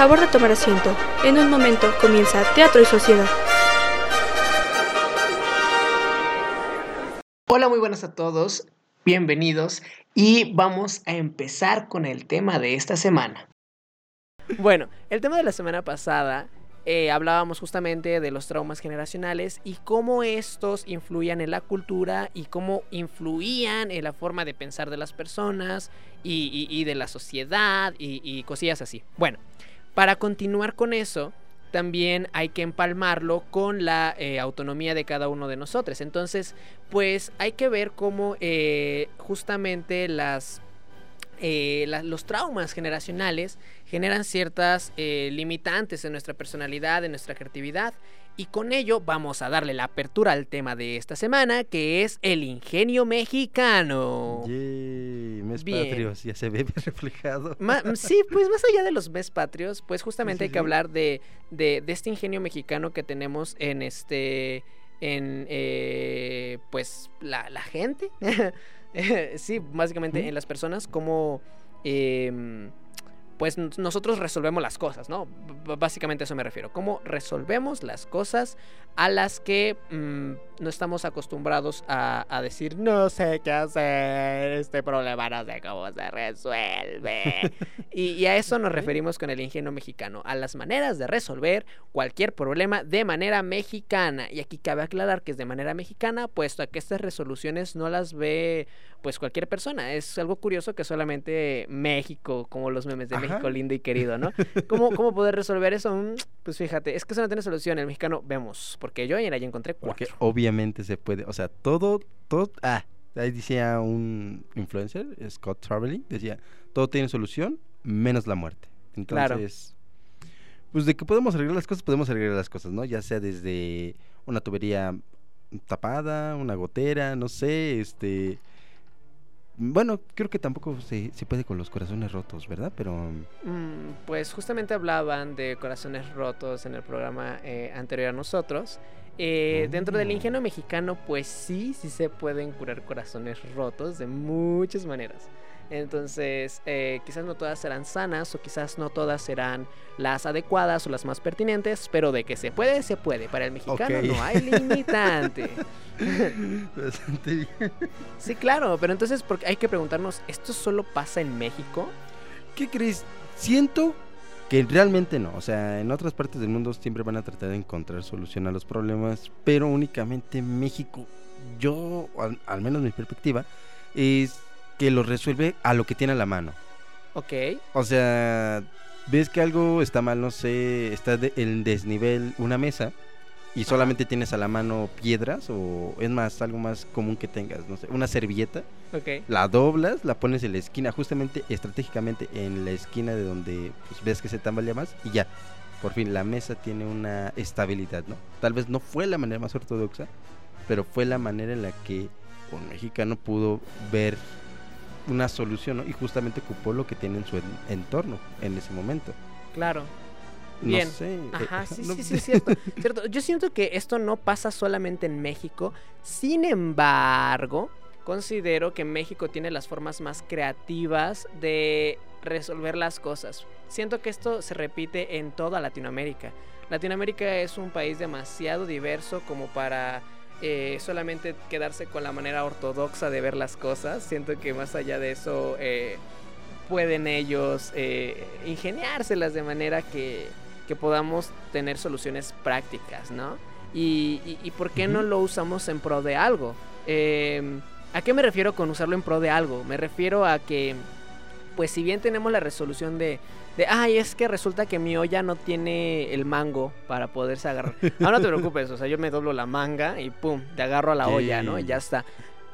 Favor de tomar asiento. En un momento comienza Teatro y Sociedad. Hola, muy buenas a todos. Bienvenidos y vamos a empezar con el tema de esta semana. Bueno, el tema de la semana pasada eh, hablábamos justamente de los traumas generacionales y cómo estos influían en la cultura y cómo influían en la forma de pensar de las personas y, de la sociedad y, y cosillas así. Bueno, para continuar con eso, también hay que empalmarlo con la eh, autonomía de cada uno de nosotros. Entonces, pues hay que ver cómo eh, justamente las eh, los traumas generacionales generan ciertas eh, limitantes en nuestra personalidad, en nuestra creatividad. Y con ello vamos a darle la apertura al tema de esta semana, que es el ingenio mexicano. Yay, mes patrios, ya se ve reflejado. sí, pues más allá de los mes patrios, pues justamente hay que hablar de, de, este ingenio mexicano que tenemos en este, en, eh, pues, la, la gente. sí, básicamente en las personas, como em, pues nosotros resolvemos las cosas, ¿no? básicamente a eso me refiero. ¿Cómo resolvemos las cosas a las que mm, no estamos acostumbrados a, decir, no sé qué hacer, este problema no sé cómo se resuelve? y, a eso nos referimos con el ingenio mexicano, a las maneras de resolver cualquier problema de manera mexicana. Y aquí cabe aclarar que es de manera mexicana, puesto a que estas resoluciones no las ve pues cualquier persona. Es algo curioso que solamente México, como los memes de México lindo y querido, ¿no? ¿Cómo, ¿Cómo poder resolver eso? Mm, pues fíjate, es que eso no tiene solución. El mexicano, vemos, porque yo ayer encontré cuatro. Porque obviamente se puede, o sea, todo, todo, ah, ahí decía un influencer, Scott Traveling, decía, todo tiene solución, menos la muerte. Entonces, pues de que podemos arreglar las cosas, podemos arreglar las cosas, ¿no? Ya sea desde una tubería tapada, una gotera, no sé, este bueno, creo que tampoco se, se, puede con los corazones rotos, ¿verdad? Pero... Mm, pues justamente hablaban de corazones rotos en el programa eh, anterior a nosotros. Eh, dentro del oh. ingenio mexicano, pues sí, sí se pueden curar corazones rotos de muchas maneras. Entonces, eh, quizás no todas serán sanas o quizás no todas serán las adecuadas o las más pertinentes, pero de que se puede, se puede. Para el mexicano no hay limitante. Bastante bien. Sí, claro, pero entonces porque hay que preguntarnos, ¿esto solo pasa en México? ¿Qué crees? Siento que realmente no. O sea, en otras partes del mundo siempre van a tratar de encontrar solución a los problemas, pero únicamente en México, yo, al, al menos mi perspectiva, es que lo resuelve a lo que tiene a la mano. Ok. O sea, ves que algo está mal, no sé, está en desnivel una mesa y solamente tienes a la mano piedras o es más, algo más común que tengas, no sé, una servilleta. Ok. La doblas, la pones en la esquina, justamente estratégicamente en la esquina de donde pues, ves que se tambalea más y ya. Por fin, la mesa tiene una estabilidad, ¿no? Tal vez no fue la manera más ortodoxa, pero fue la manera en la que un mexicano pudo ver una solución y justamente ocupó lo que tiene en su entorno en ese momento. Claro. Bien. No sé. Eh, Ajá, sí, sí, sí, cierto, cierto. Yo siento que esto no pasa solamente en México. Sin embargo, considero que México tiene las formas más creativas de resolver las cosas. Siento que esto se repite en toda Latinoamérica. Latinoamérica es un país demasiado diverso como para eh, solamente quedarse con la manera ortodoxa de ver las cosas. Siento que más allá de eso eh, pueden ellos eh, ingeniárselas de manera que, que, podamos tener soluciones prácticas, ¿no? Y, y, por qué no lo usamos en pro de algo. Em, ¿A qué me refiero con usarlo en pro de algo? Me refiero a que, pues si bien tenemos la resolución de de, ay, es que resulta que mi olla no tiene el mango para poderse agarrar. Ah, no te preocupes, o sea, yo me doblo la manga y pum, te agarro a la olla, ¿no? Y ya está.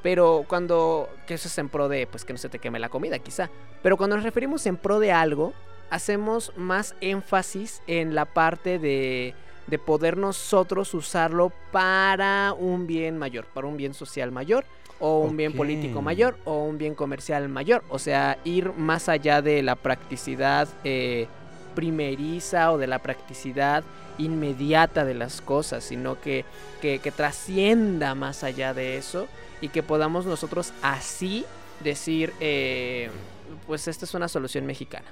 Pero cuando, que eso es en pro de, pues que no se te queme la comida, quizá. Pero cuando nos referimos en pro de algo, hacemos más énfasis en la parte de, de poder nosotros usarlo para un bien mayor, para un bien social mayor o un bien político mayor o un bien comercial mayor. O sea, ir más allá de la practicidad eh, primeriza o de la practicidad inmediata de las cosas, sino que, que, trascienda más allá de eso y que podamos nosotros así decir, eh, pues esta es una solución mexicana.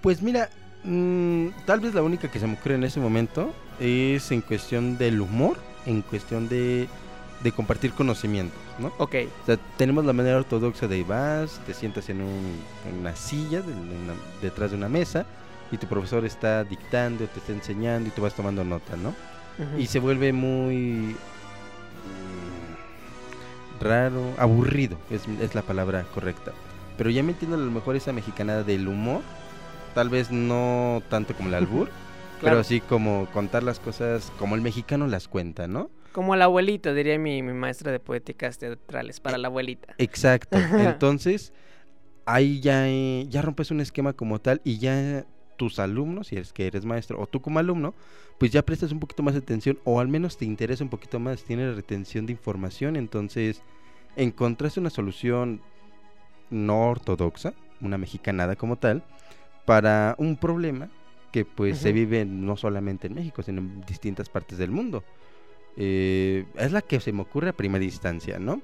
Pues mira, Mm, tal vez la única que se me ocurre en ese momento es en cuestión del humor, en cuestión de, de compartir conocimientos, ¿no? Ok. O sea, tenemos la manera ortodoxa de vas, te sientas en, un, en una silla de una- detrás de una mesa y tu profesor está dictando, te está enseñando y tú vas tomando nota, ¿no? Y se vuelve muy mm, raro, aburrido, es, es la palabra correcta. Pero ya metiendo a lo mejor esa mexicanada del humor, tal vez no tanto como el albur, Claro. pero sí como contar las cosas como el mexicano las cuenta, ¿no? Como la abuelita, diría mi, mi maestra de poéticas teatrales, para la abuelita. Exacto. Entonces, ahí ya, eh, ya rompes un esquema como tal y ya tus alumnos, si es que eres maestro, o tú como alumno, pues ya prestas un poquito más de atención o al menos te interesa un poquito más, tienes retención de información, entonces encontraste una solución no ortodoxa, una mexicanada como tal, para un problema que pues se vive no solamente en México, sino en distintas partes del mundo. Eh, es la que se me ocurre a primera instancia, ¿no?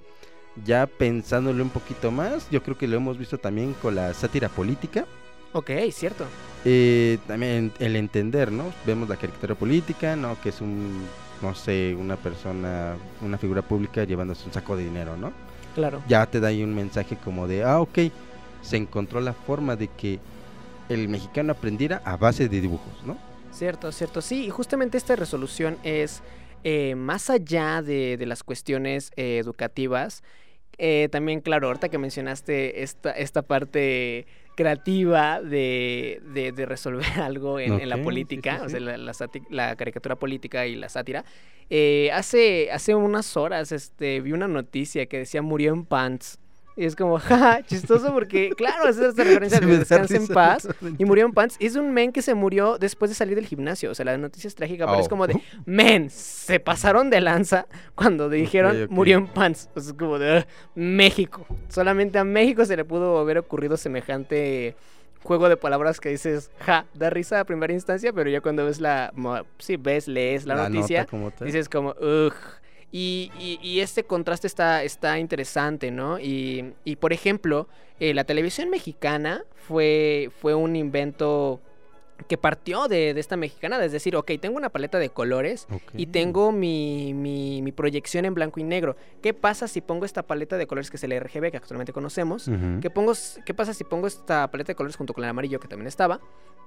Ya pensándolo un poquito más, yo creo que lo hemos visto también con la sátira política. Ok, cierto. Eh, también el entender, ¿no? Vemos la caricatura política, ¿no? Que es un, no sé, una persona, una figura pública llevándose un saco de dinero, ¿no? Claro. Ya te da ahí un mensaje como de, ah, ok, se encontró la forma de que el mexicano aprendiera a base de dibujos, ¿no? Cierto, cierto. Sí, y justamente esta resolución es eh, más allá de, de las cuestiones eh, educativas. eh, también, claro, ahorita que mencionaste esta, esta parte creativa de, de- de resolver algo en, en la sí, política, sí, o sea, la, la caricatura política y la sátira. hace, hace unas horas este, vi una noticia que decía murió en pants. Y es como, jaja, chistoso porque, claro, es esta referencia de descansa en paz. Y murió en pants. Es un men que se murió después de salir del gimnasio. O sea, la noticia es trágica, pero es Oh. como de, men, se pasaron de lanza cuando dijeron murió en pants. O sea, es como de, "Ugh, México. Solamente a México se le pudo haber ocurrido semejante juego de palabras que dices, ja, da risa a primera instancia, pero ya cuando ves la, mo- sí, ves, lees la, noticia, como dices como, ugh. Y, y- y este contraste está, está interesante, ¿no? Y, y, por ejemplo, eh, la televisión mexicana fue, fue un invento que partió de, de esta mexicana, es decir, ok, tengo una paleta de colores y tengo mi, mi, mi proyección en blanco y negro. ¿Qué pasa si pongo esta paleta de colores que es el RGB, que actualmente conocemos? ¿Qué, pongo, ¿Qué pasa si pongo esta paleta de colores junto con el amarillo que también estaba?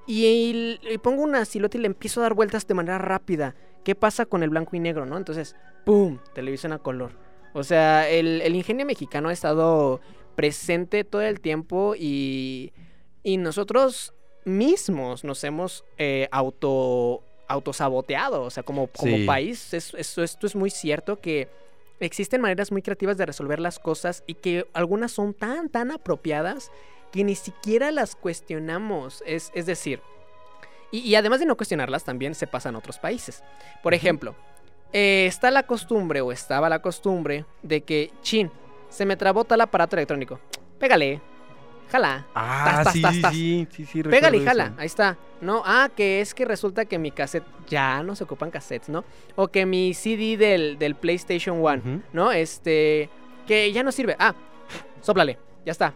Y pongo una silueta y le empiezo a dar vueltas de manera rápida. ¿Qué pasa con el blanco y negro, no? Entonces, ¡pum! Televisión a color. O sea, el, el ingenio mexicano ha estado presente todo el tiempo y, y nosotros mismos nos hemos eh, auto autosaboteado, o sea, como, como Sí. país, es- es- esto es muy cierto que existen maneras muy creativas de resolver las cosas y que algunas son tan, tan apropiadas que ni siquiera las cuestionamos. Es, es decir, y, y además de no cuestionarlas, también se pasa en otros países. Por ejemplo, eh, está la costumbre o estaba la costumbre de que, chin, se me trabó tal aparato electrónico. Pégale, jala. Ah, tas, sí, tas, sí, tas. sí, sí, sí, Pégale y jala, eso. ahí está. No, ah, que es que resulta que mi cassette ya no se ocupan cassettes, ¿no? O que mi CD del, del PlayStation 1, Ujú. ¿no? Este, que ya no sirve. Ah, sóplale, ya está,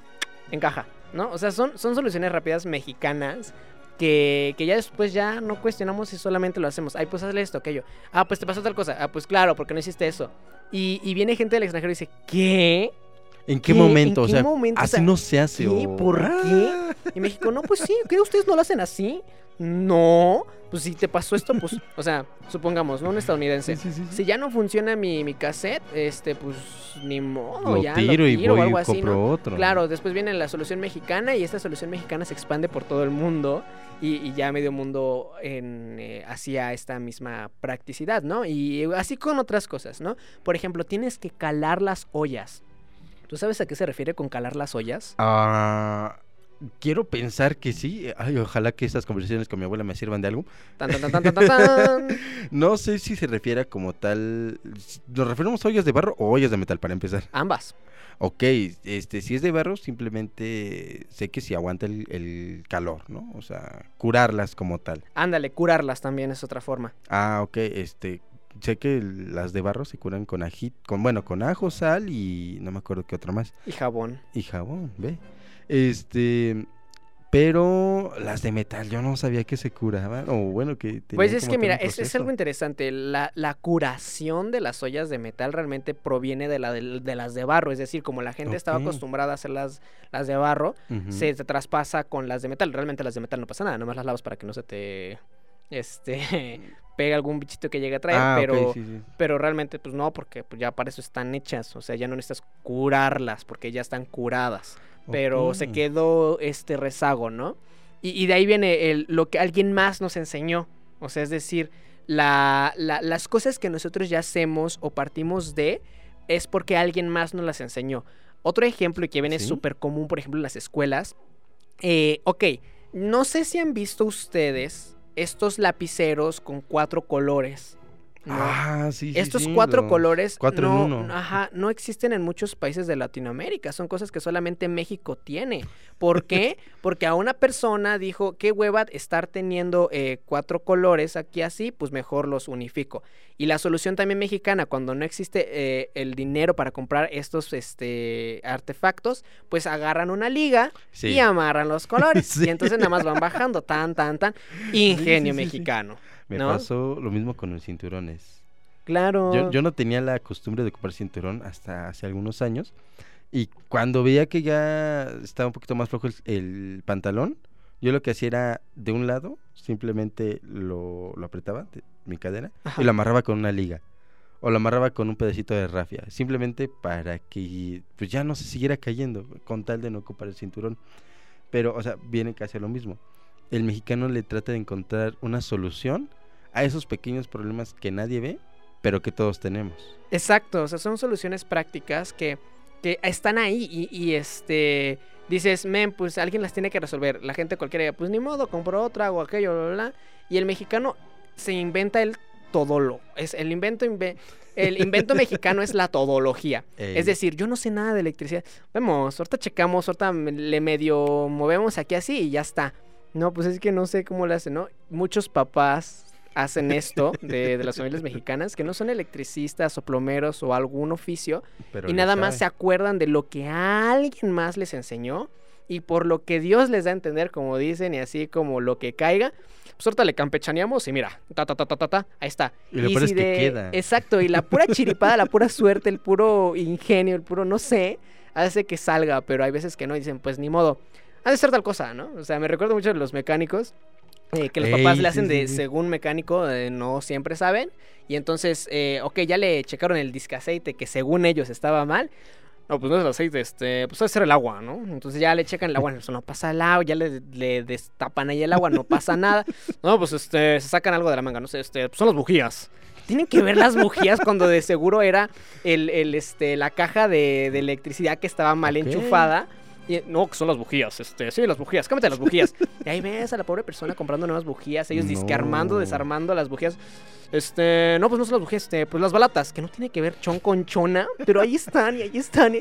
encaja, ¿no? O sea, son, son soluciones rápidas mexicanas que, que ya después ya no cuestionamos y solamente lo hacemos. Ay, pues hazle esto, aquello. Ah, pues te pasó tal cosa. Ah, pues claro, porque no hiciste eso. Y, y viene gente del extranjero y dice, ¿qué? ¿En qué ¿Qué? momento? ¿En o qué sea, momento? O así sea, no se hace. ¿qué? o- ¿Por Ah. Y México, no, pues sí, ¿qué ustedes no lo hacen así? No, pues si te pasó esto, pues, o sea, supongamos, ¿no? Un estadounidense. Sí, sí, sí, sí. Si ya no funciona mi, mi cassette, este, pues ni modo, Lo ya tiro lo y o voy algo y así, compro ¿no? otro. Claro, después viene la solución mexicana y esta solución mexicana se expande por todo el mundo y, y ya medio mundo en, eh, hacia esta misma practicidad, ¿no? Y así con otras cosas, ¿no? Por ejemplo, tienes que calar las ollas. ¿Tú sabes a qué se refiere con calar las ollas? Ah, quiero pensar que sí. Ay, ojalá que estas conversaciones con mi abuela me sirvan de algo. Tan, tan, tan, tan, tan, tan. No sé si se refiere a como tal. ¿Nos referimos a ollas de barro o ollas de metal para empezar? Ambas. Ok, este, si es de barro, simplemente sé que si aguanta el, el calor, ¿no? O sea, curarlas como tal. Ándale, curarlas también es otra forma. Ah, ok, este, sé que las de barro se curan con ají, con, bueno, con ajo, sal y no me acuerdo qué otra más. Y jabón. Y jabón, ve. Este, Pero las de metal, yo no sabía que se curaban. O bueno, que. Pues es que mira, es, es, algo interesante. La, la, curación de las ollas de metal realmente proviene de, la, de, las de barro. Es decir, como la gente estaba acostumbrada a hacer las, las de barro, se, traspasa con las de metal. Realmente las de metal no pasa nada, nomás las lavas para que no se te. Este. pega algún bichito que llegue a traer, ah, pero, pero realmente pues no, porque pues, ya para eso están hechas, o sea, ya no necesitas curarlas porque ya están curadas pero se quedó este rezago, ¿no? Y, de ahí viene el, lo que alguien más nos enseñó, o sea, es decir, la, las cosas que nosotros ya hacemos o partimos de es porque alguien más nos las enseñó. Otro ejemplo que viene súper común, por ejemplo, en las escuelas. Eh, ok, no sé si han visto ustedes estos lapiceros con cuatro colores. Ah, sí, sí Estos cuatro colores no, Ajá, no existen en muchos países de Latinoamérica. Son cosas que solamente México tiene. ¿Por qué? Porque a una persona dijo, qué hueva estar teniendo eh, cuatro colores aquí así, pues mejor los unifico. Y la solución también mexicana, cuando no existe eh, el dinero para comprar estos este, artefactos, pues agarran una liga y amarran los colores. Y entonces nada más van bajando, tan, tan, tan. Ingenio mexicano. Me pasó lo mismo con los cinturones. Claro. Yo, no tenía la costumbre de ocupar cinturón hasta hace algunos años. Y cuando veía que ya estaba un poquito más flojo el, pantalón, yo lo que hacía era de un lado, simplemente lo, apretaba, de mi cadera, y lo amarraba con una liga. O lo amarraba con un pedacito de rafia. Simplemente para que pues ya no se siguiera cayendo, con tal de no ocupar el cinturón. Pero, o sea, viene casi a lo mismo. El mexicano le trata de encontrar una solución a esos pequeños problemas que nadie ve, pero que todos tenemos. Exacto, o sea, son soluciones prácticas que, que están ahí y, este dices, men, pues alguien las tiene que resolver. La gente cualquiera, pues ni modo, compro otra o aquello, bla, bla, Y el mexicano se inventa el todolo. Es el invento, el invento mexicano es la todología. Es decir, yo no sé nada de electricidad. Vemos, ahorita checamos, ahorita le medio movemos aquí así y ya está. No, pues es que no sé cómo lo hacen, ¿no? Muchos papás hacen esto de, las familias mexicanas, que no son electricistas o plomeros o algún oficio, y nada más se acuerdan de lo que alguien más les enseñó y por lo que Dios les da a entender, como dicen, y así como lo que caiga, pues ahorita le campechaneamos y mira, ta, ta, ta, ta, ta, ahí está. Y lo es que queda. Exacto, y la pura chiripada, la pura suerte, el puro ingenio, el puro no sé, hace que salga, pero hay veces que no, dicen, pues ni modo ha de ser tal cosa, ¿no? O sea, me recuerdo mucho de los mecánicos. Eh, que los papás le hacen de según mecánico, eh, no siempre saben. Y entonces, eh, ok, ya le checaron el disque aceite que según ellos estaba mal. No, pues no es el aceite, este, pues debe ser el agua, ¿no? Entonces ya le checan el agua, eso no pasa el agua, ya le, destapan ahí el agua, no pasa nada. No, pues este, se sacan algo de la manga, no sé, este, pues son las bujías. Tienen que ver las bujías cuando de seguro era el, el este, la caja de, de electricidad que estaba mal enchufada no, que son las bujías, este, sí, las bujías, cámate las bujías. y ahí ves a la pobre persona comprando nuevas bujías, ellos no. armando, desarmando las bujías. Este, no, pues no son las bujías, este, pues las balatas, que no tiene que ver chon con chona, pero ahí están y ahí están.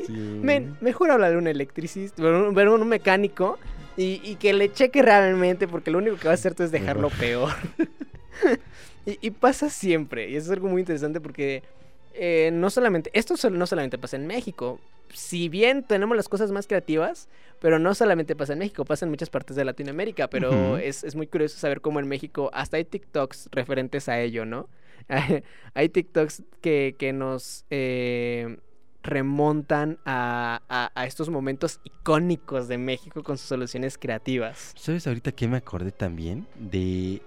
mejor hablar de un electricista, ver un, un mecánico y, que le cheque realmente, porque lo único que va a hacer es dejarlo peor. y, y pasa siempre, y eso es algo muy interesante porque eh, no solamente, esto no solamente pasa en México. Si bien tenemos las cosas más creativas, pero no solamente pasa en México, pasa en muchas partes de Latinoamérica, pero es, muy curioso saber cómo en México hasta hay TikToks referentes a ello, ¿no? hay TikToks que, que nos eh, remontan a, a, estos momentos icónicos de México con sus soluciones creativas. ¿Sabes ahorita que me acordé también? De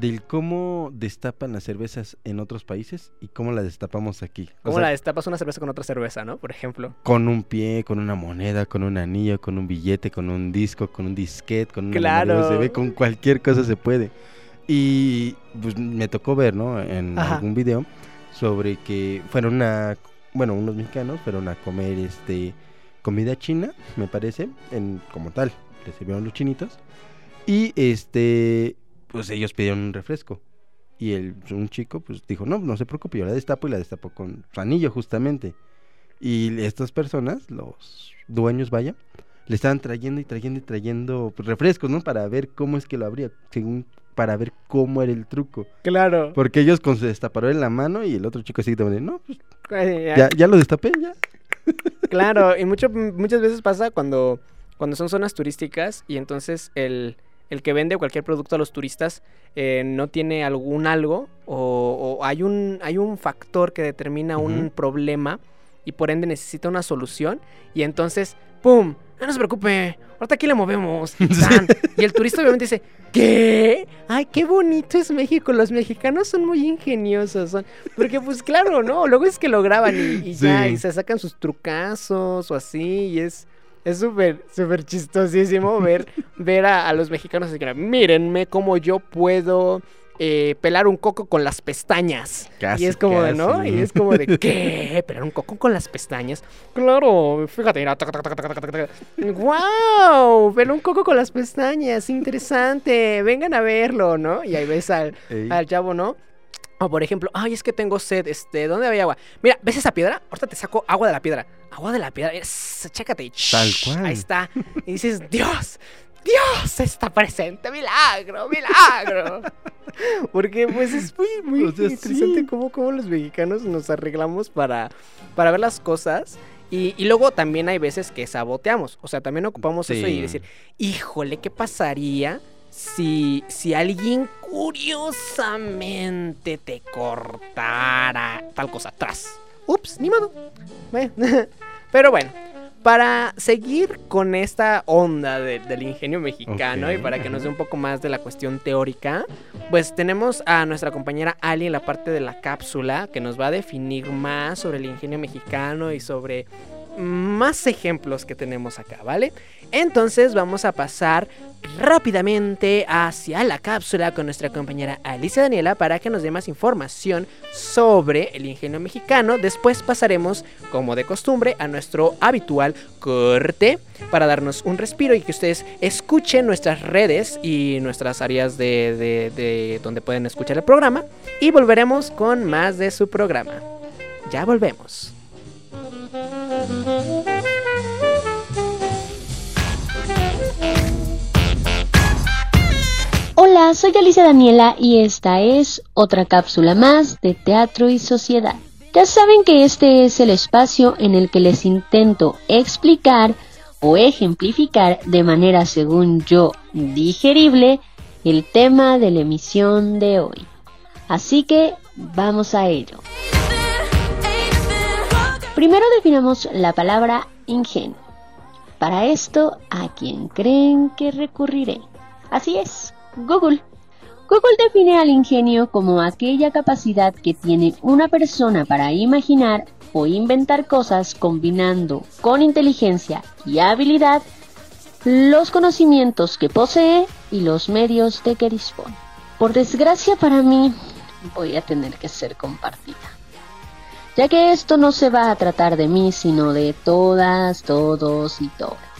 del cómo destapan las cervezas en otros países y cómo la destapamos aquí. ¿Cómo la destapas una cerveza con otra cerveza, no? Por ejemplo. Con un pie, con una moneda, con un anillo, con un billete, con un disco, con un disquete, con una claro. ve con cualquier cosa se puede. Y pues me tocó ver, ¿no? En algún video sobre que fueron a, bueno, unos mexicanos fueron a comer este comida china, me parece, en como tal, recibieron los chinitos. Y este pues ellos pidieron un refresco. Y el, un chico pues dijo, no, no se preocupe, yo la destapo y la destapo con su anillo justamente. Y estas personas, los dueños, vaya, le estaban trayendo y trayendo y trayendo pues, refrescos, ¿no? Para ver cómo es que lo abría, según para ver cómo era el truco. Claro. Porque ellos con su destapador en la mano y el otro chico así también, no, pues ya, ya lo destapé, ya. Claro, y mucho, muchas veces pasa cuando cuando son zonas turísticas y entonces el, el que vende cualquier producto a los turistas eh, no tiene algún algo o, hay, un, hay un factor que determina un problema y por ende necesita una solución y entonces, ¡pum! No se preocupe, ahorita aquí le movemos. y el turista obviamente dice, ¿qué? Ay, qué bonito es México. Los mexicanos son muy ingeniosos. Son... Porque pues claro, ¿no? Luego es que lo graban y, ya, y se sacan sus trucazos o así y es... Es súper, súper chistosísimo ver, ver a, los mexicanos así que, mírenme cómo yo puedo eh, pelar un coco con las pestañas. y es como de, ¿no? Y es como de, ¿qué? ¿Pelar un coco con las pestañas? Claro, fíjate, mira. ¡Wow! Pelar un coco con las pestañas, interesante. Vengan a verlo, ¿no? Y ahí ves al, al chavo, ¿no? O por ejemplo, ay, es que tengo sed, este, ¿dónde hay agua? Mira, ¿ves esa piedra? Ahorita te saco agua de la piedra. Agua de la piedra, es, chécate. Tal cual. Ahí está. Y dices, Dios, Dios está presente, milagro, milagro. Porque pues es muy, muy interesante cómo, cómo, los mexicanos nos arreglamos para, para ver las cosas. Y, y, luego también hay veces que saboteamos. O sea, también ocupamos eso y decir, híjole, ¿qué pasaría si, si alguien curiosamente te cortara tal cosa atrás. Ups, ni modo. Pero bueno, para seguir con esta onda del ingenio mexicano y para que nos dé un poco más de la cuestión teórica, pues tenemos a nuestra compañera Ali en la parte de la cápsula que nos va a definir más sobre el ingenio mexicano y sobre más ejemplos que tenemos acá, ¿vale? Entonces vamos a pasar rápidamente hacia la cápsula con nuestra compañera Alicia Daniela para que nos dé más información sobre el ingenio mexicano. Después pasaremos, como de costumbre, a nuestro habitual corte para darnos un respiro y que ustedes escuchen nuestras redes y nuestras áreas de, de donde pueden escuchar el programa. Y volveremos con más de su programa. Ya volvemos. Hola, soy Alicia Daniela y esta es otra cápsula más de Teatro y Sociedad. Ya saben que este es el espacio en el que les intento explicar o ejemplificar de manera según yo digerible el tema de la emisión de hoy. Así que vamos a ello. Primero definamos la palabra ingenuo. Para esto, ¿a quién creen que recurriré? Así es, Google. Google define al ingenio como aquella capacidad que tiene una persona para imaginar o inventar cosas combinando con inteligencia y habilidad los conocimientos que posee y los medios de que dispone. Por desgracia para mí, voy a tener que ser compartida ya que esto no se va a tratar de mí, sino de todas, todos y todas.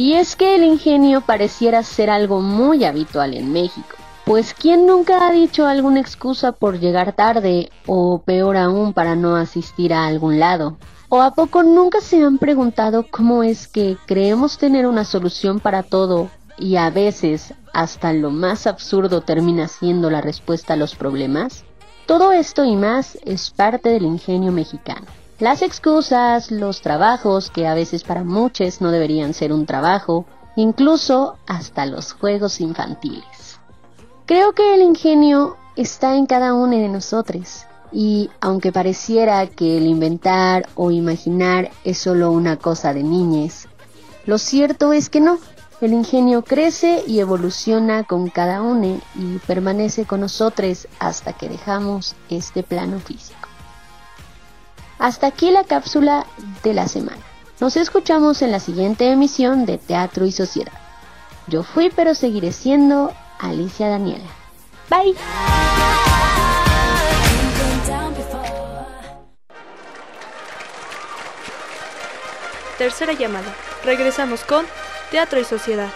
Y es que el ingenio pareciera ser algo muy habitual en México, pues ¿quién nunca ha dicho alguna excusa por llegar tarde o peor aún para no asistir a algún lado? ¿O a poco nunca se han preguntado cómo es que creemos tener una solución para todo y a veces hasta lo más absurdo termina siendo la respuesta a los problemas? Todo esto y más es parte del ingenio mexicano. Las excusas, los trabajos, que a veces para muchos no deberían ser un trabajo, incluso hasta los juegos infantiles. Creo que el ingenio está en cada uno de nosotros y aunque pareciera que el inventar o imaginar es solo una cosa de niñez, lo cierto es que no. El ingenio crece y evoluciona con cada uno y permanece con nosotros hasta que dejamos este plano físico. Hasta aquí la cápsula de la semana. Nos escuchamos en la siguiente emisión de Teatro y Sociedad. Yo fui pero seguiré siendo Alicia Daniela. Bye. Tercera llamada. Regresamos con Teatro y Sociedad.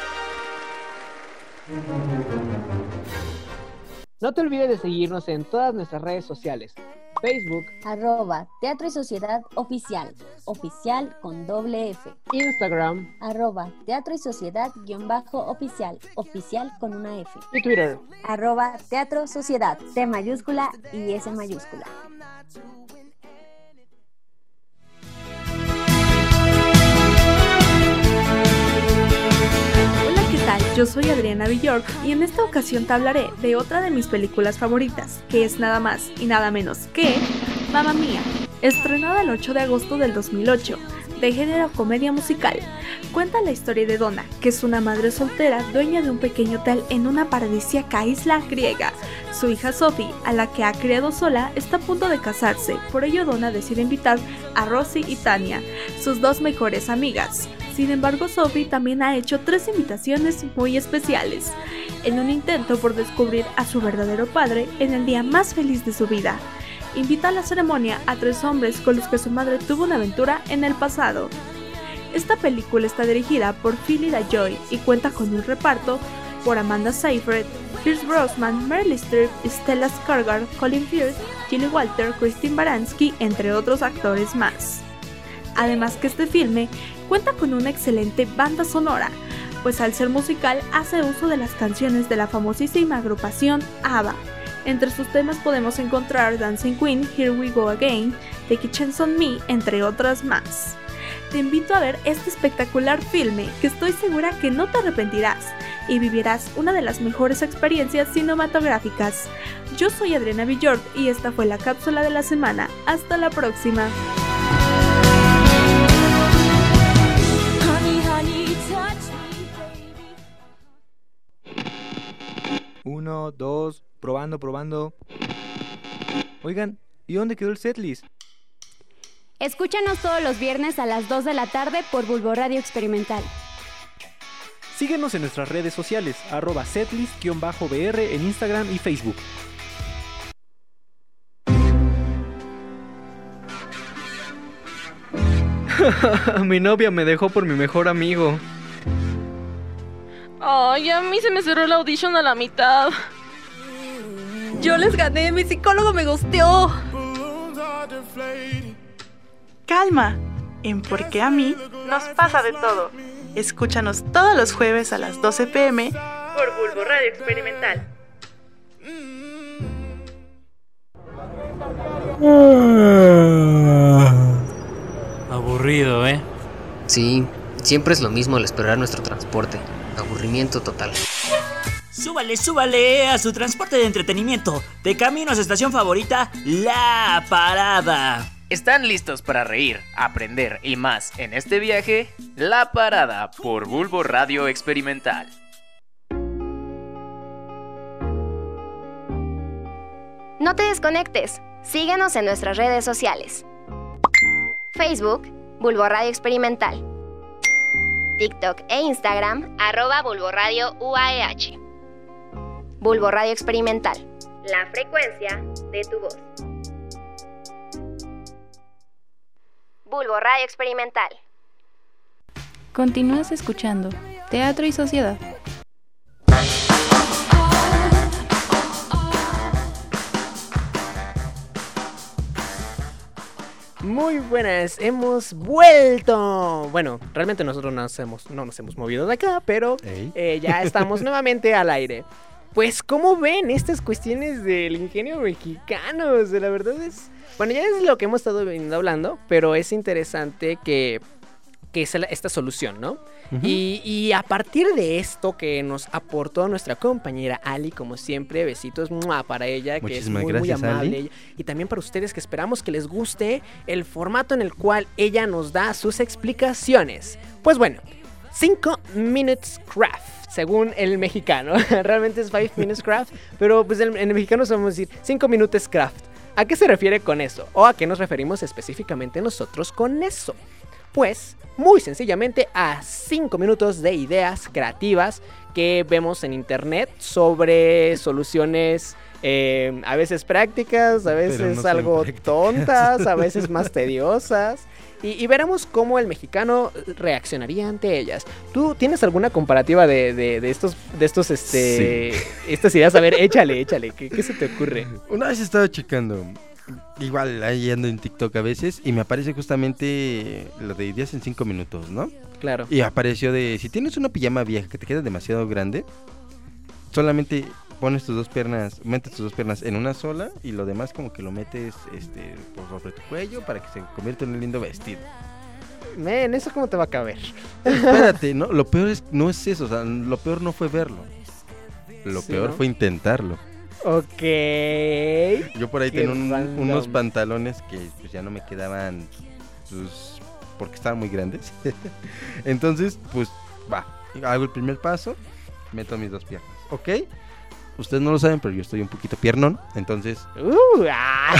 No te olvides de seguirnos en todas nuestras redes sociales. Facebook, arroba Teatro y Sociedad Oficial, oficial con doble F. Instagram, arroba Teatro y Sociedad guion bajo oficial, oficial con una F. Y Twitter, arroba Teatro Sociedad, T mayúscula y S mayúscula. Yo soy Adriana Villork y en esta ocasión te hablaré de otra de mis películas favoritas, que es nada más y nada menos que Mamma Mía, estrenada el 8 de agosto del 2008, de género comedia musical. Cuenta la historia de Donna, que es una madre soltera dueña de un pequeño hotel en una paradisíaca isla griega. Su hija Sophie, a la que ha criado sola, está a punto de casarse, por ello Donna decide invitar a Rosie y Tania, sus dos mejores amigas. Sin embargo, Sophie también ha hecho tres invitaciones muy especiales, en un intento por descubrir a su verdadero padre en el día más feliz de su vida. Invita a la ceremonia a tres hombres con los que su madre tuvo una aventura en el pasado. Esta película está dirigida por Philly Joy y cuenta con un reparto por Amanda Seyfried, Pierce Brosnan, Meryl Streep, Stella Skarsgård, Colin Firth, Jilly Walter, Christine Baranski, entre otros actores más. Además que este filme cuenta con una excelente banda sonora, pues al ser musical hace uso de las canciones de la famosísima agrupación ABBA. Entre sus temas podemos encontrar Dancing Queen, Here We Go Again, a Chance on Me, entre otras más. Te invito a ver este espectacular filme que estoy segura que no te arrepentirás y vivirás una de las mejores experiencias cinematográficas. Yo soy Adriana Villord y esta fue la cápsula de la semana. Hasta la próxima. Uno, dos, probando, probando. Oigan, ¿y dónde quedó el setlist? Escúchanos todos los viernes a las 2 de la tarde por Bulbo Radio Experimental. Síguenos en nuestras redes sociales, arroba setlist-br en Instagram y Facebook. mi novia me dejó por mi mejor amigo. Ay, a mí se me cerró la audition a la mitad. Yo les gané, mi psicólogo me gusteó. Calma, en Por qué a mí nos pasa de todo. Escúchanos todos los jueves a las 12 pm por Bulbo Radio Experimental. Aburrido, ¿eh? Sí, siempre es lo mismo al esperar nuestro transporte. Aburrimiento total. Súbale, súbale a su transporte de entretenimiento. De camino a su estación favorita, La Parada. ¿Están listos para reír, aprender y más en este viaje? La Parada por Bulbo Radio Experimental. No te desconectes. Síguenos en nuestras redes sociales. Facebook, Bulbo Radio Experimental. TikTok e Instagram, arroba Bulbo Radio UAEH. Bulbo Radio Experimental. La frecuencia de tu voz. Bulbo Radio Experimental. Continúas escuchando Teatro y Sociedad. Muy buenas, hemos vuelto. Bueno, realmente nosotros no nos hemos, no nos hemos movido de acá, pero eh, ya estamos nuevamente al aire. Pues, ¿cómo ven estas cuestiones del ingenio mexicano? la verdad es. Bueno, ya es lo que hemos estado hablando, pero es interesante que que es esta solución, ¿no? y, a partir de esto que nos aportó nuestra compañera Ali, como siempre, besitos para ella, que es muy, muy amable. Y también para ustedes que esperamos que les guste el formato en el cual ella nos da sus explicaciones. Pues bueno, 5 Minutes Craft según el mexicano. Realmente es 5 minutes craft, pero pues en, el mexicano sabemos decir 5 minutos craft. ¿A qué se refiere con eso? ¿O a qué nos referimos específicamente nosotros con eso? Pues muy sencillamente a 5 minutos de ideas creativas que vemos en internet sobre soluciones eh, a veces prácticas, a veces algo tontas, a veces más tediosas. Y, veremos cómo el mexicano reaccionaría ante ellas. ¿Tú tienes alguna comparativa de, estos, de estos, este, estas ideas? A ver, échale, échale. ¿Qué, ¿Qué, se te ocurre? Una vez estaba checando igual ahí ando en TikTok a veces y me aparece justamente lo de ideas en 5 minutos, ¿no? Claro. Y apareció de si tienes una pijama vieja que te queda demasiado grande, solamente pones tus dos piernas, metes tus dos piernas en una sola y lo demás como que lo metes este por sobre tu cuello para que se convierta en un lindo vestido. Men, ¿eso cómo te va a caber? Espérate, no, lo peor es, no es eso, o sea, lo peor no fue verlo. Lo Sí, peor ¿no? fue intentarlo. Ok. Yo por ahí Qué tenía un- unos pantalones que pues, ya no me quedaban, pues, porque estaban muy grandes. Entonces, pues, va, hago el primer paso, meto mis dos piernas, ¿ok? Ustedes no lo saben, pero yo estoy un poquito piernón, entonces... Uh, ah.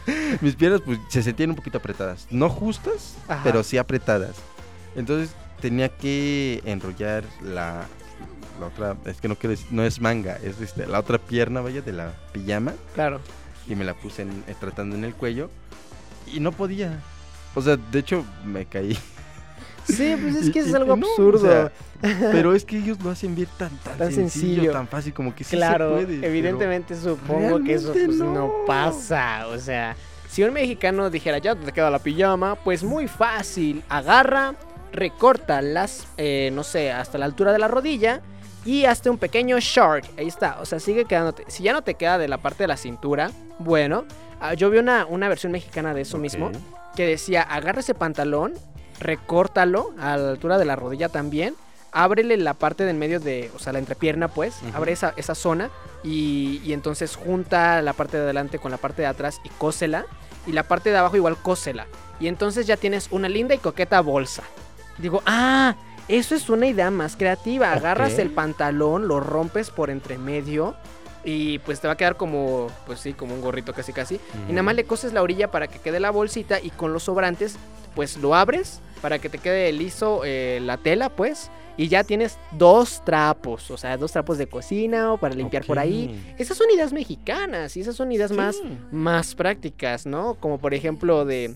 mis piernas pues se sentían un poquito apretadas. No justas, Ajá. pero sí apretadas. Entonces tenía que enrollar la, la otra, es que no, quiero decir- no es manga, es este, la otra pierna, vaya, de la pijama. Claro. Y me la puse en- eh, tratando en el cuello. Y no podía. O sea, de hecho me caí. Sí, pues es que Y- es y- algo o absurdo. sea, pero es que ellos lo hacen ver tan, tan, Tan sencillo, sencillo. tan fácil, como que sí claro, se puede. pero evidentemente supongo que eso pues, no. pasa. O sea, si un mexicano dijera ya te queda la pijama, pues muy fácil. Agarra, recorta las, eh, no sé, hasta la altura de la rodilla y hazte un pequeño shark. Ahí está. O sea, sigue quedándote. Si ya no te queda de la parte de la cintura, bueno, ah, yo vi una, una versión mexicana de eso mismo que decía agarra ese pantalón, recórtalo a la altura de la rodilla también. Ábrele la parte del medio de, o sea, la entrepierna, pues. Abre esa, esa zona y, y entonces junta la parte de adelante con la parte de atrás y cósela. Y la parte de abajo igual cósela. Y entonces ya tienes una linda y coqueta bolsa. Digo, ah, eso es una idea más creativa. Agarras el pantalón, lo rompes por entre medio y pues te va a quedar como, pues sí, como un gorrito casi casi. Y nada más le coses la orilla para que quede la bolsita y con los sobrantes pues lo abres para que te quede liso eh, la tela pues. Y ya tienes dos trapos, o sea, dos trapos de cocina o para limpiar por ahí. Esas son ideas mexicanas y esas son ideas más, más prácticas, ¿no? Como por ejemplo de...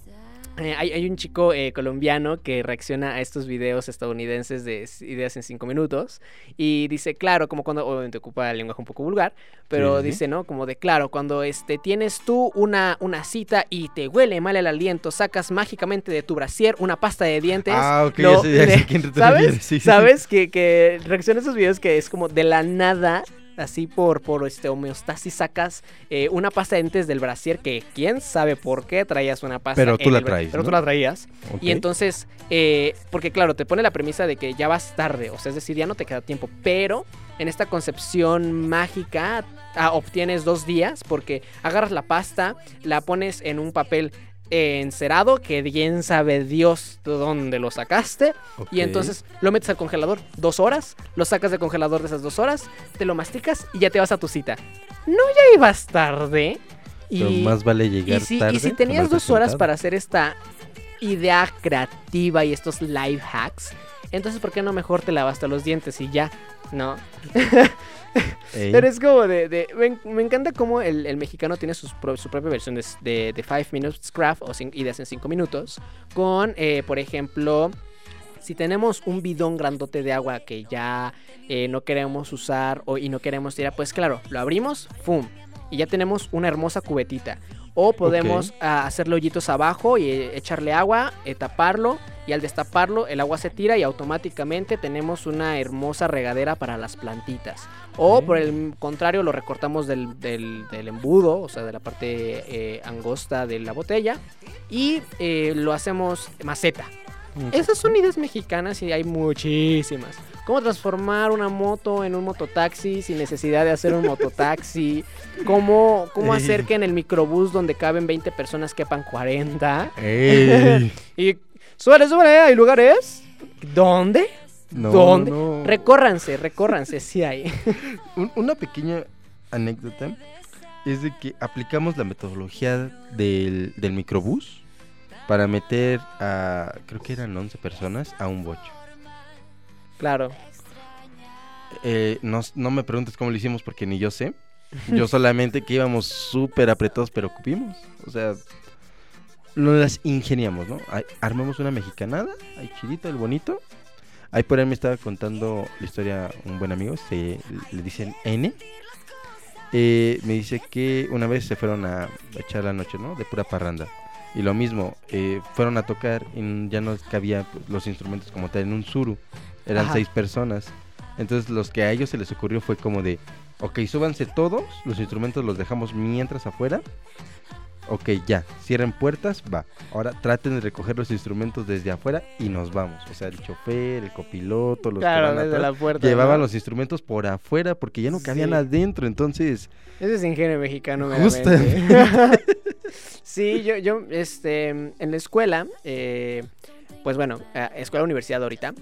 eh, hay, hay un chico eh, colombiano que reacciona a estos videos estadounidenses de ideas en 5 minutos y dice, claro, como cuando obviamente ocupa el lenguaje un poco vulgar, pero Sí, dice, ¿no? Como de, claro, cuando este, tienes tú una, una cita y te huele mal el aliento, sacas mágicamente de tu brasier una pasta de dientes. Ah, ok, ya sé- ya sé a quién te ¿Sabes? sí, sí, sí. ¿Sabes? Que, que reacciona a esos videos que es como de la nada así por, por este homeostasis sacas eh, una pasta de dientes del brasier que quién sabe por qué traías una pasta. Pero tú la traes, Pero ¿no? tú la traías. Y entonces, eh, porque claro, te pone la premisa de que ya vas tarde, o sea, es decir, ya no te queda tiempo, pero en esta concepción mágica ah, obtienes dos días porque agarras la pasta, la pones en un papel eh, encerado que bien sabe Dios de dónde lo sacaste y entonces lo metes al congelador dos horas, lo sacas del congelador de esas dos horas, te lo masticas y ya te vas a tu cita. No ya ibas tarde. Y, Pero más vale llegar y si, tarde Y si tenías dos horas para hacer esta idea creativa y estos life hacks, entonces ¿por qué no mejor te lavaste los dientes y ya? ¿No? Pero es como de... de- me, me encanta cómo el, el mexicano tiene sus pro- su propia versión de, de, de Five Minutes Craft o cin- ideas en 5 minutos. Con, eh, por ejemplo, si tenemos un bidón grandote de agua que ya eh, no queremos usar o, y no queremos tirar, pues claro, lo abrimos, ¡fum! Y ya tenemos una hermosa cubetita. O podemos Ok. ah, hacerle hoyitos abajo y eh, echarle agua, eh, taparlo y al destaparlo el agua se tira y automáticamente tenemos una hermosa regadera para las plantitas. O por el contrario lo recortamos del, del- del embudo, o sea de la parte eh, angosta de la botella y eh, lo hacemos maceta. Esas son ideas mexicanas y hay muchísimas. Cómo transformar una moto en un mototaxi sin necesidad de hacer un mototaxi. Cómo, cómo hacer que en el microbús donde caben 20 personas quepan 40. Ey. y súbale, súbale, hay lugares. ¿Dónde? No, ¿Dónde? no. Recórranse, recórranse, sí hay. Un- una pequeña anécdota es de que aplicamos la metodología del, del microbús para meter a, creo que eran 11 personas, a un bocho. Claro. Eh, no, me preguntes cómo lo hicimos porque ni yo sé. Yo solamente que íbamos súper apretados, pero cupimos. O sea, nos las ingeniamos, ¿no? Armamos una mexicanada, ahí chidito, el bonito. Ahí por ahí me estaba contando la historia un buen amigo, se, le dicen N. Eh, me dice que una vez se fueron a echar la noche, ¿no? De pura parranda. Y lo mismo, eh, fueron a tocar y ya no cabía los instrumentos como tal en un suru. Eran Ajá. seis personas. Entonces los que a ellos se les ocurrió fue como de, ok, súbanse todos, los instrumentos los dejamos mientras afuera ok, ya, cierren puertas, va. Ahora traten de recoger los instrumentos desde afuera y nos vamos. O sea, el chofer, el copiloto, los Claro, que van atrás, la puerta, llevaban ¿no? los instrumentos por afuera porque ya no cabían Sí. adentro. Entonces, Ese es ingenio mexicano, sí, yo, yo, este, en la escuela, eh, pues bueno, eh, escuela universidad ahorita,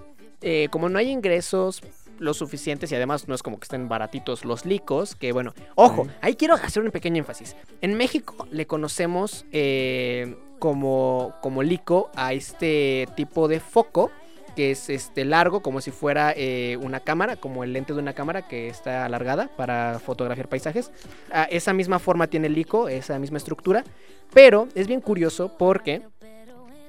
eh, como no hay ingresos lo suficientes y además no es como que estén baratitos los licos, que bueno, ojo, ahí quiero hacer un pequeño énfasis. En México le conocemos eh, como, como lico a este tipo de foco que es este largo como si fuera eh, una cámara, como el lente de una cámara que está alargada para fotografiar paisajes. Ah, esa misma forma tiene el Lico, esa misma estructura, pero es bien curioso porque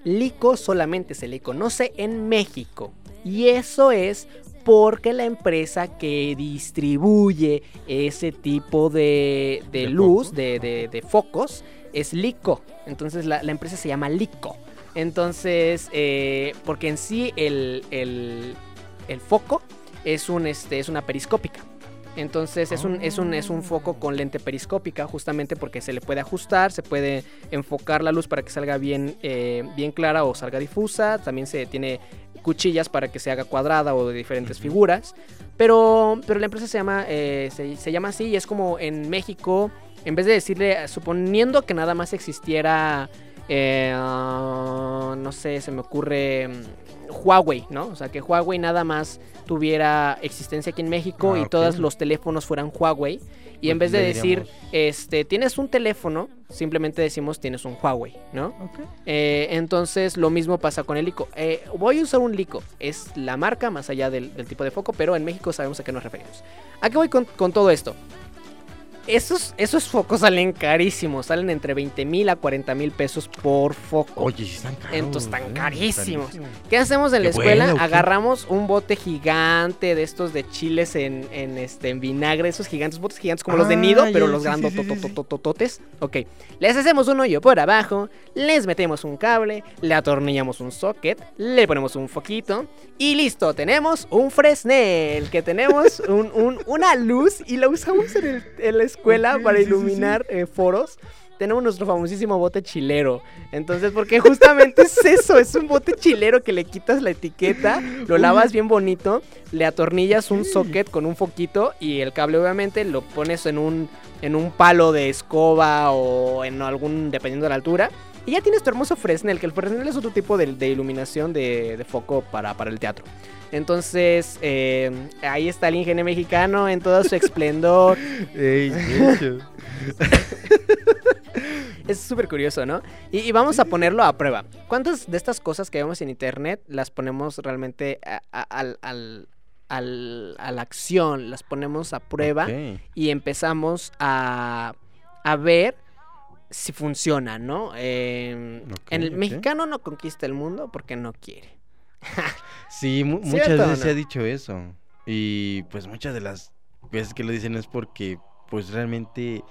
Lico solamente se le conoce en México y eso es porque la empresa que distribuye ese tipo de, de ¿De luz, de, de- de focos, es Lico. Entonces la, la empresa se llama Lico. Entonces, eh, porque en sí el, el- el foco es, un, este, es una periscópica. Entonces es un, es, un, es un foco con lente periscópica justamente porque se le puede ajustar, se puede enfocar la luz para que salga bien, eh, bien clara o salga difusa. También se tiene cuchillas para que se haga cuadrada o de diferentes figuras. Pero, pero la empresa se llama, eh, se, se llama así y es como en México, en vez de decirle, suponiendo que nada más existiera, eh, ah, no sé, se me ocurre Huawei, ¿no? O sea, que Huawei nada más tuviera existencia aquí en México Ah, y todos los teléfonos fueran Huawei. Y en Pues vez de decir, este, tienes un teléfono, simplemente decimos tienes un Huawei, ¿no? Eh, entonces lo mismo pasa con el Lico. Eh, voy a usar un Lico, es la marca más allá del, del tipo de foco, pero en México sabemos a qué nos referimos. ¿A qué voy con, con todo esto? Esos, esos focos salen carísimos, salen entre 20 mil a 40 mil pesos por foco. Oye, están caros. Entonces están eh, carísimos. ¿Qué hacemos en la ¿Qué escuela? Agarramos un bote gigante de estos de chiles en, en, este, en vinagre, esos gigantes, botes gigantes como los de nido, Ah, pero ya, los sí, sí, sí, sí, sí. grandotototototes. Ok, les hacemos un hoyo por abajo, les metemos un cable, le atornillamos un socket, le ponemos un foquito y listo, tenemos un Fresnel, que tenemos un- un- una luz y la usamos en, el- en la escuela Para sí, sí, iluminar eh, foros tenemos nuestro famosísimo bote chilero. Entonces, porque justamente es eso, es un bote chilero que le quitas la etiqueta, lo lavas bien bonito, le atornillas un socket con un foquito y el cable obviamente lo pones en un, en un palo de escoba o en algún, dependiendo de la altura. Y ya tienes tu hermoso Fresnel, que el Fresnel es otro tipo de, de iluminación de, de foco para, para el teatro. Entonces, eh, ahí está el ingenio mexicano en todo su esplendor. Ey. Es súper curioso, ¿no? Y, y vamos a ponerlo a prueba. ¿Cuántas de estas cosas que vemos en internet las ponemos realmente a, a- al, al- al- a la acción? Las ponemos a prueba y empezamos a, a ver si funciona, ¿no? Eh, en el mexicano no conquista el mundo porque no quiere. Sí, mu- muchas ¿Cierto o veces no? se ha dicho eso. Y pues muchas de las veces que lo dicen es porque pues realmente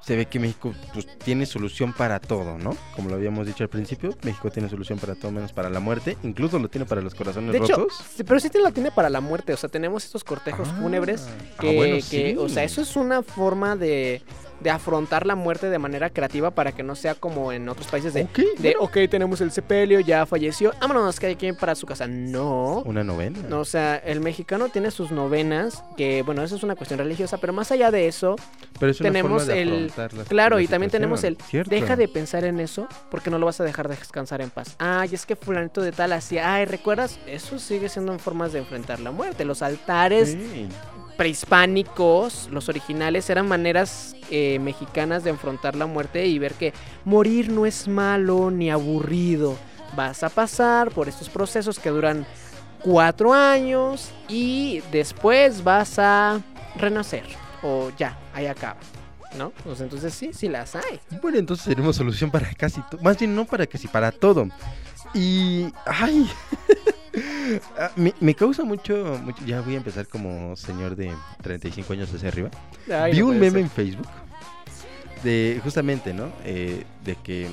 se ve que México pues tiene solución para todo, ¿no? Como lo habíamos dicho al principio, México tiene solución para todo menos para la muerte, incluso lo tiene para los corazones De hecho, rotos. sí, pero sí te la tiene para la muerte. O sea, tenemos estos cortejos fúnebres ah, que, bueno, que, o sea, eso es una forma de, de afrontar la muerte de manera creativa para que no sea como en otros países de, de ok, tenemos el sepelio, ya falleció, vámonos, cada quien para su casa. No. Una novena. No, o sea, el mexicano tiene sus novenas, que bueno, eso es una cuestión religiosa, pero más allá de eso, Pero es una tenemos forma de el... claro, la y también tenemos el... Deja de pensar en eso, porque no lo vas a dejar descansar en paz. Ay, es que fulanito de tal hacía... Ay, ¿recuerdas? Eso sigue siendo formas de enfrentar la muerte. Los altares Sí. Prehispánicos, los originales, eran maneras eh, mexicanas de enfrentar la muerte y ver que morir no es malo ni aburrido. Vas a pasar por estos procesos que duran cuatro años y después vas a renacer. O ya, ahí acaba. ¿No? Pues entonces sí, sí las hay. Bueno, entonces tenemos solución para casi todo. Más bien no para casi, para todo. Y... ¡Ay! Ah, me, me causa mucho, mucho- Ya voy a empezar como señor de 35 años hacia arriba. Ay, Vi no un meme ser. en Facebook de justamente, ¿no? Eh, de que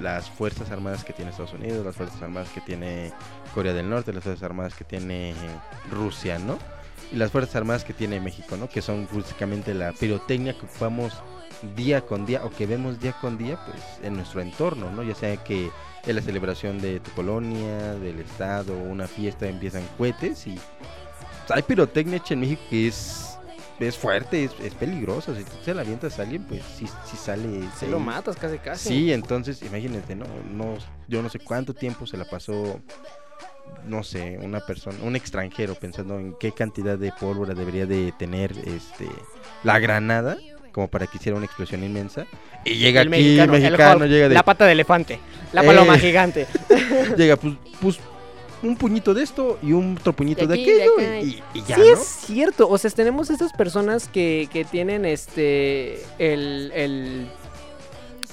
las fuerzas armadas que tiene Estados Unidos, las fuerzas armadas que tiene Corea del Norte, las fuerzas armadas que tiene Rusia, ¿no? Y las fuerzas armadas que tiene México, ¿no? Que son básicamente la pirotecnia que ocupamos día con día o que vemos día con día pues en nuestro entorno, ¿no? Ya sea que en la celebración de tu colonia, del estado, una fiesta empiezan cohetes y pues, hay pirotecnia en México que es es fuerte, es, es peligrosa. Si tú se la avientas a alguien, pues si sí sale. Se lo matas casi casi. Sí, entonces imagínate, ¿no? no Yo no sé cuánto tiempo se la pasó no sé, una persona, un extranjero pensando en qué cantidad de pólvora debería de tener este la granada como para que hiciera una explosión inmensa y llega aquí mexicano, mexicano llega de la pata de elefante, la paloma eh, gigante. llega pues, pues un puñito de esto y un otro puñito de, aquello y, ya, Sí, es cierto. O sea, tenemos estas personas que, que tienen este. El, el.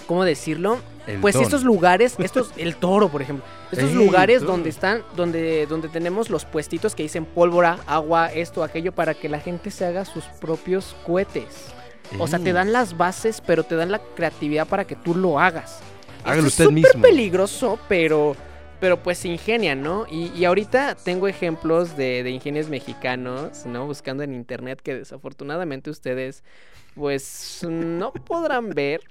¿Cómo decirlo? pues estos lugares, estos, el toro, por ejemplo, estos lugares donde están, donde, donde tenemos los puestitos que dicen pólvora, agua, esto, aquello, para que la gente se haga sus propios cohetes. O sea, te dan las bases, pero te dan la creatividad para que tú lo hagas. Hágalo usted mismo. Es súper peligroso, pero pero pues se ingenian, ¿no? Y, ahorita tengo ejemplos de, de, ingenios mexicanos, ¿no? Buscando en internet que desafortunadamente ustedes pues no podrán ver,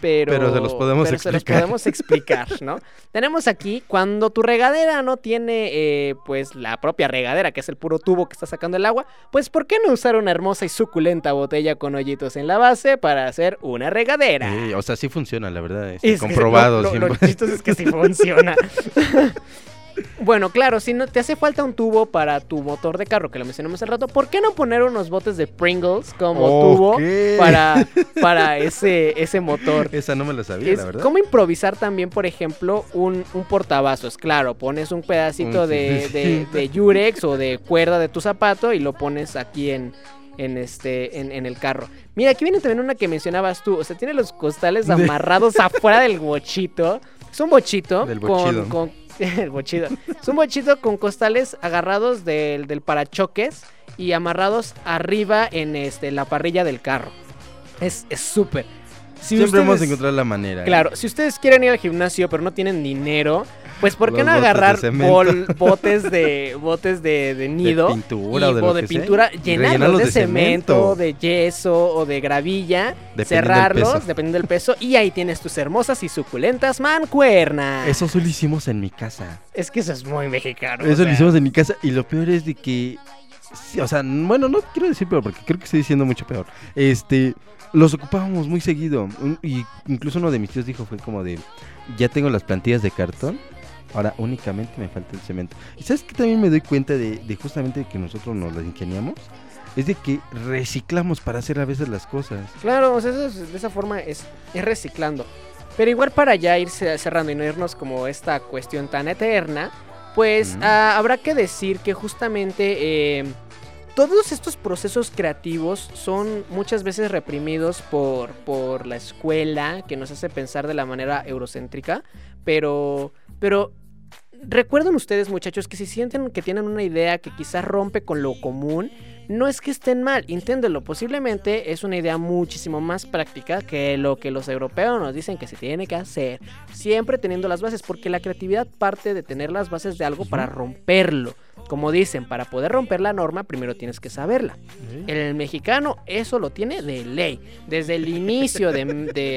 pero, pero se los podemos explicar. Se los podemos explicar, ¿no? Tenemos aquí cuando tu regadera no tiene eh, pues la propia regadera, que es el puro tubo que está sacando el agua, pues ¿por qué no usar una hermosa y suculenta botella con hoyitos en la base para hacer una regadera? Sí, o sea, sí funciona, la verdad, es, comprobado. Que, lo, lo, es que sí funciona. Bueno, claro, si no te hace falta un tubo para tu motor de carro, que lo mencionamos hace rato, ¿por qué no poner unos botes de Pringles como tubo para, para ese, ese motor? Esa no me la sabía, la verdad. ¿Cómo improvisar también, por ejemplo, un, un portavasos? Claro, pones un pedacito de, de, Yurex o de cuerda de tu zapato y lo pones aquí en, en este en, el carro. Mira, aquí viene también una que mencionabas tú, o sea, tiene los costales amarrados afuera del bochito. Es un bochito con, el. Es un bochito con costales agarrados del, del parachoques y amarrados arriba en este, la parrilla del carro. Es súper. Siempre hemos encontrado la manera. ¿eh? Claro, si ustedes quieren ir al gimnasio pero no tienen dinero, pues ¿por qué no agarrar botes de botes de, nido de pintura o de, pintura, llenarlos, de, cemento, de yeso o de gravilla, cerrarlos dependiendo del peso y ahí tienes tus hermosas y suculentas mancuernas. Eso solo hicimos en mi casa. Es que eso es muy mexicano. Eso lo hicimos en mi casa y lo peor es de que o sea, bueno, no quiero decir peor porque creo que estoy diciendo mucho peor. Este, los ocupábamos muy seguido. y incluso uno de mis tíos dijo, fue como de, ya tengo las plantillas de cartón, ahora únicamente me falta el cemento. Y sabes que también me doy cuenta de, justamente que nosotros nos las ingeniamos. Es de que reciclamos para hacer a veces las cosas. Claro, o sea, de esa forma es, es reciclando. Pero igual para ya irse cerrando y no irnos como esta cuestión tan eterna, pues ah, habrá que decir que justamente eh, todos estos procesos creativos son muchas veces reprimidos por, por la escuela, que nos hace pensar de la manera eurocéntrica, pero, pero recuerden ustedes muchachos que si sienten que tienen una idea que quizás rompe con lo común, no es que estén mal, inténtenlo. Posiblemente es una idea muchísimo más práctica que lo que los europeos nos dicen que se tiene que hacer. Siempre teniendo las bases, porque la creatividad parte de tener las bases de algo para romperlo. Como dicen, para poder romper la norma, primero tienes que saberla. El mexicano eso lo tiene de ley. Desde el inicio de,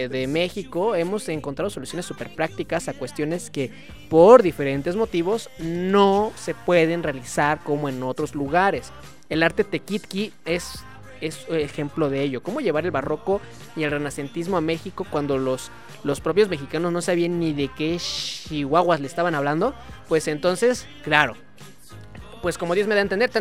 de México hemos encontrado soluciones súper prácticas a cuestiones que por diferentes motivos no se pueden realizar como en otros lugares. El arte tequitqui es, es ejemplo de ello. Cómo llevar el barroco y el renacentismo a México cuando los, los propios mexicanos no sabían ni de qué chihuahuas le estaban hablando. Pues entonces, claro, pues como Dios me da a entender, te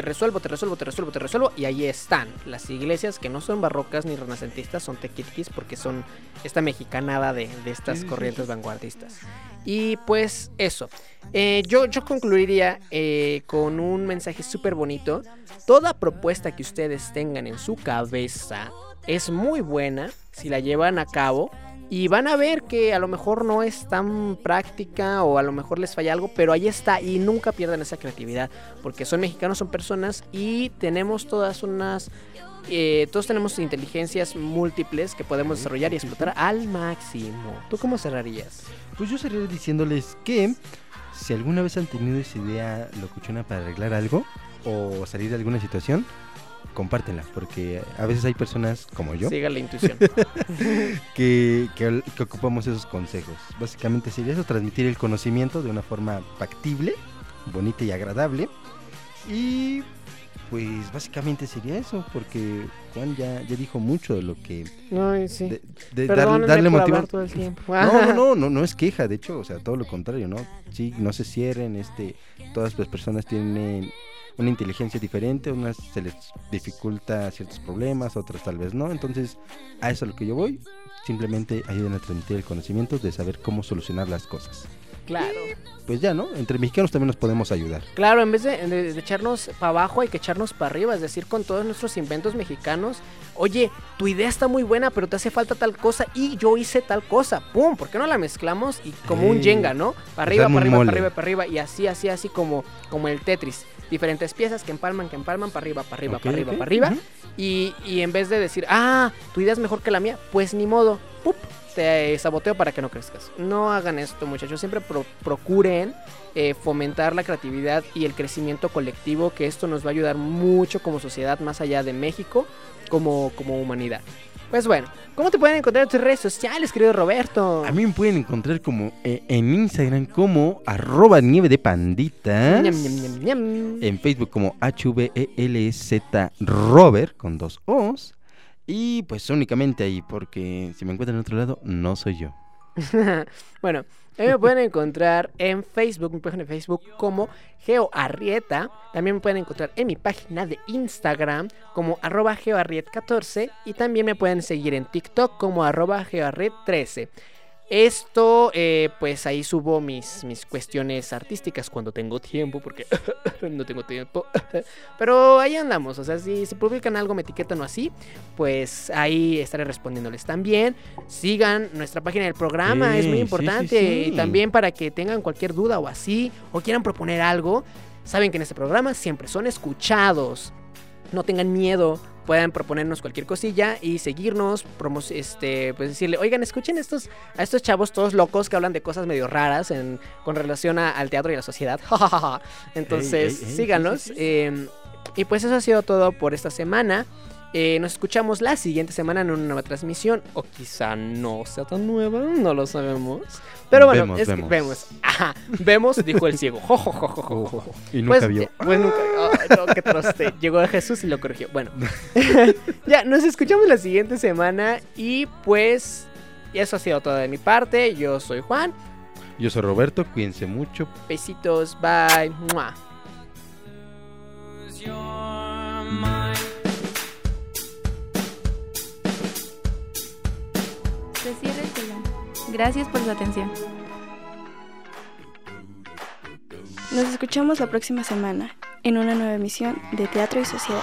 resuelvo, te resuelvo, te resuelvo, te resuelvo. Y ahí están las iglesias que no son barrocas ni renacentistas, son tequitquis porque son esta mexicanada de, estas corrientes vanguardistas. Y pues eso. Eh, yo, yo concluiría eh, con un mensaje súper bonito. Toda propuesta que ustedes tengan en su cabeza es muy buena si la llevan a cabo y van a ver que a lo mejor no es tan práctica o a lo mejor les falla algo, pero ahí está y nunca pierdan esa creatividad, porque son mexicanos, son personas y tenemos todas unas... Eh, todos tenemos inteligencias múltiples que podemos desarrollar y explotar al máximo. ¿Tú cómo cerrarías? Pues yo cerraría diciéndoles que si alguna vez han tenido esa idea locuchona para arreglar algo o salir de alguna situación, compártela, porque a veces hay personas como yo. Siga la intuición. que, que, que, ocupamos esos consejos. Básicamente sería eso, transmitir el conocimiento de una forma factible, bonita y agradable. Y pues básicamente sería eso, porque Juan ya, ya dijo mucho de lo que... Ay, sí. De, de dar, darle motivación. No, no, no, no, no es queja, de hecho, o sea, todo lo contrario, ¿no? Sí, no se cierren, este, todas las personas tienen una inteligencia diferente, unas se les dificulta ciertos problemas, otras tal vez no, entonces a eso es a lo que yo voy, simplemente ayuden a transmitir el conocimiento de saber cómo solucionar las cosas. Claro. Pues ya, ¿no? Entre mexicanos también nos podemos ayudar. Claro, en vez de, echarnos para abajo hay que echarnos para arriba, es decir, con todos nuestros inventos mexicanos, oye, tu idea está muy buena, pero te hace falta tal cosa y yo hice tal cosa, ¡pum! ¿Por qué no la mezclamos? Y como un Jenga, ¿no? Para arriba, para arriba, para arriba, para arriba, y así, así, así como, como el Tetris diferentes piezas que empalman, que empalman, para arriba, para arriba, para arriba, para arriba. y, y, en vez de decir, ah, tu idea es mejor que la mía, pues ni modo, ¡pup! te saboteo para que no crezcas. No hagan esto, muchachos. Siempre procuren eh, fomentar la creatividad y el crecimiento colectivo, que esto nos va a ayudar mucho como sociedad, más allá de México, como, como humanidad. Pues bueno, ¿cómo te pueden encontrar en tus redes sociales, querido Roberto? A mí me pueden encontrar como eh, en Instagram como arroba nieve de panditas. en Facebook como HVELZ Robert con dos O's. Y pues únicamente ahí, porque si me encuentran en otro lado, no soy yo. bueno, me pueden encontrar en Facebook, mi página de Facebook como GeoArrieta. También me pueden encontrar en mi página de Instagram como arroba GeoArriet14. Y también me pueden seguir en TikTok como arroba GeoArriet13. Esto, eh, pues ahí subo mis, mis cuestiones artísticas cuando tengo tiempo, porque no tengo tiempo. Pero ahí andamos, o sea, si, si publican algo, me etiquetan o así, pues ahí estaré respondiéndoles también. Sigan nuestra página del programa, es muy importante. Y también para que tengan cualquier duda o así, o quieran proponer algo, saben que en este programa siempre son escuchados. No tengan miedo puedan proponernos cualquier cosilla y seguirnos, este, pues decirle, oigan, escuchen estos, a estos chavos todos locos que hablan de cosas medio raras en, con relación al teatro y a la sociedad. Entonces, síganos. Em, y pues eso ha sido todo por esta semana. Eh, nos escuchamos la siguiente semana en una nueva transmisión. O quizá no sea tan nueva, no lo sabemos. Pero bueno, vemos, es vemos. vemos. Ajá, vemos, dijo el ciego. y nunca pues, vio. Pues nunca. no, qué troste. Llegó Jesús y lo corrigió. Bueno, ya, nos escuchamos la siguiente semana. Y pues, eso ha sido todo de mi parte. Yo soy Juan. Yo soy Roberto. Cuídense mucho. Besitos. Bye. Gracias por su atención. Nos escuchamos la próxima semana en una nueva emisión de Teatro y Sociedad.